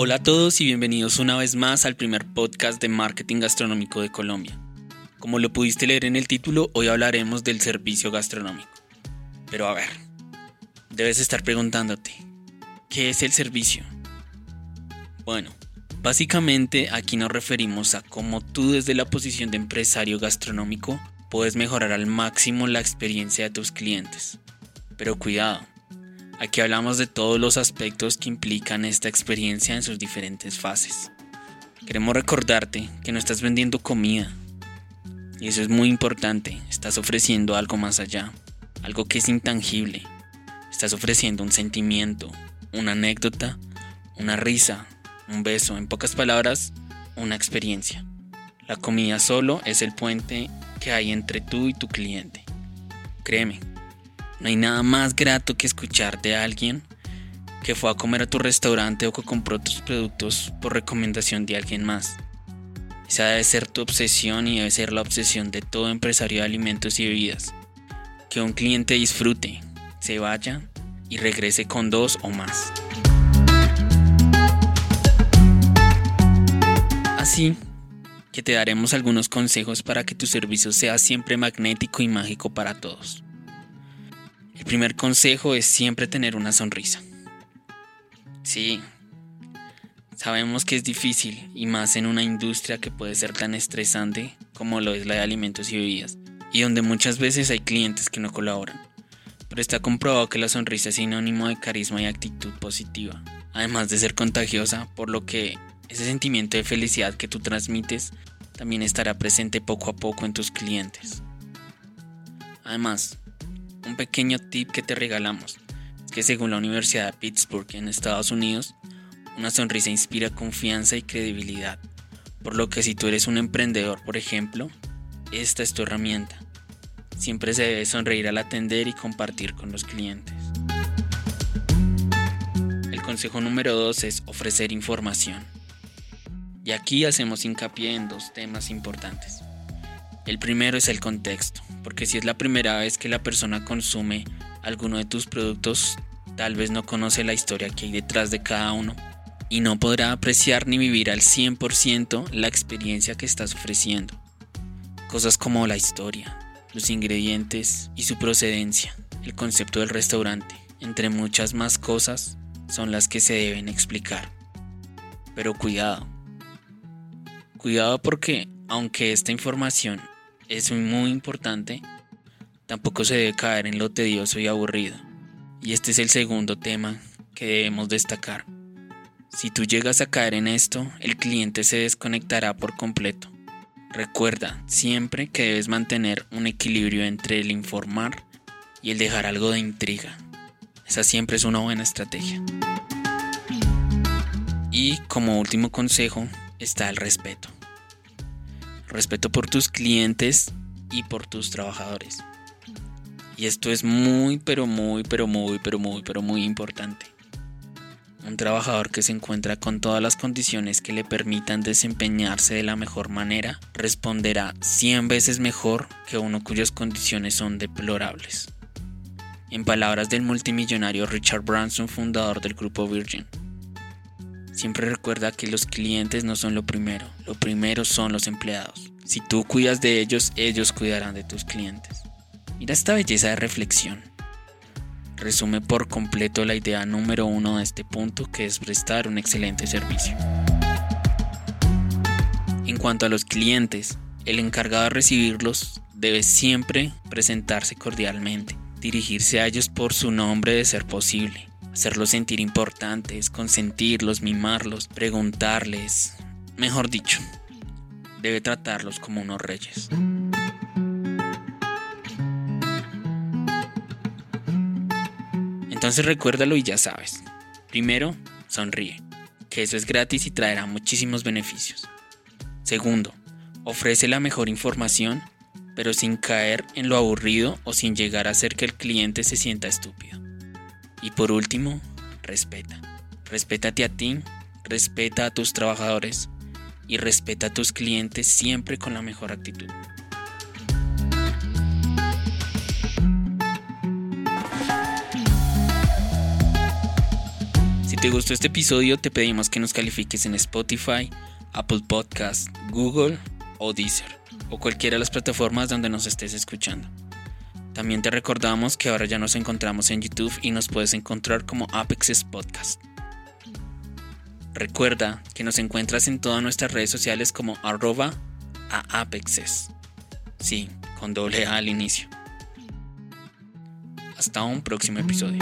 Hola a todos y bienvenidos una vez más al primer podcast de marketing gastronómico de Colombia. Como lo pudiste leer en el título, hoy hablaremos del servicio gastronómico. Pero a ver, debes estar preguntándote, ¿qué es el servicio? Bueno, básicamente aquí nos referimos a cómo tú desde la posición de empresario gastronómico puedes mejorar al máximo la experiencia de tus clientes. Pero cuidado, aquí hablamos de todos los aspectos que implican esta experiencia en sus diferentes fases. Queremos recordarte que no estás vendiendo comida, y eso es muy importante, estás ofreciendo algo más allá, algo que es intangible. Estás ofreciendo un sentimiento, una anécdota, una risa, un beso, en pocas palabras, una experiencia. La comida solo es el puente que hay entre tú y tu cliente. Créeme, no hay nada más grato que escuchar de alguien que fue a comer a tu restaurante o que compró tus productos por recomendación de alguien más. Esa debe ser tu obsesión y debe ser la obsesión de todo empresario de alimentos y bebidas. Que un cliente disfrute, se vaya y regrese con dos o más. Así que te daremos algunos consejos para que tu servicio sea siempre magnético y mágico para todos. El primer consejo es siempre tener una sonrisa. Sí, sabemos que es difícil y más en una industria que puede ser tan estresante como lo es la de alimentos y bebidas, y donde muchas veces hay clientes que no colaboran. Pero está comprobado que la sonrisa es sinónimo de carisma y actitud positiva, además de ser contagiosa, por lo que ese sentimiento de felicidad que tú transmites también estará presente poco a poco en tus clientes. Además, un pequeño tip que te regalamos que según la Universidad de Pittsburgh en Estados Unidos, una sonrisa inspira confianza y credibilidad, por lo que si tú eres un emprendedor, por ejemplo, esta es tu herramienta. Siempre se debe sonreír al atender y compartir con los clientes. El consejo número 2 es ofrecer información. Y aquí hacemos hincapié en dos temas importantes. El primero es el contexto, porque si es la primera vez que la persona consume alguno de tus productos, tal vez no conoce la historia que hay detrás de cada uno y no podrá apreciar ni vivir al 100% la experiencia que estás ofreciendo. Cosas como la historia, los ingredientes y su procedencia, el concepto del restaurante, entre muchas más cosas, son las que se deben explicar. Pero cuidado. Cuidado porque, aunque esta información es muy importante, tampoco se debe caer en lo tedioso y aburrido. Y este es el segundo tema que debemos destacar. Si tú llegas a caer en esto, el cliente se desconectará por completo. Recuerda siempre que debes mantener un equilibrio entre el informar y el dejar algo de intriga. Esa siempre es una buena estrategia. Y como último consejo está el respeto. Respeto por tus clientes y por tus trabajadores. Y esto es muy, pero muy, pero muy, pero muy, pero muy importante. Un trabajador que se encuentra con todas las condiciones que le permitan desempeñarse de la mejor manera responderá 100 veces mejor que uno cuyas condiciones son deplorables. En palabras del multimillonario Richard Branson, fundador del grupo Virgin, siempre recuerda que los clientes no son lo primero, lo primero son los empleados. Si tú cuidas de ellos, ellos cuidarán de tus clientes. Mira esta belleza de reflexión resume por completo la idea número uno de este punto que es prestar un excelente servicio. En cuanto a los clientes, el encargado de recibirlos debe siempre presentarse cordialmente, dirigirse a ellos por su nombre de ser posible, hacerlos sentir importantes, consentirlos, mimarlos, preguntarles, mejor dicho, debe tratarlos como unos reyes. Entonces recuérdalo y ya sabes. Primero, sonríe, que eso es gratis y traerá muchísimos beneficios. Segundo, ofrece la mejor información, pero sin caer en lo aburrido o sin llegar a hacer que el cliente se sienta estúpido. Y por último, respeta. Respétate a ti, respeta a tus trabajadores y respeta a tus clientes siempre con la mejor actitud. te gustó este episodio, te pedimos que nos califiques en Spotify, Apple Podcast, Google o Deezer, o cualquiera de las plataformas donde nos estés escuchando. También te recordamos que ahora ya nos encontramos en YouTube y nos puedes encontrar como Apexes Podcast. Recuerda que nos encuentras en todas nuestras redes sociales como arroba a Apexes. Sí, con doble A al inicio. Hasta un próximo episodio.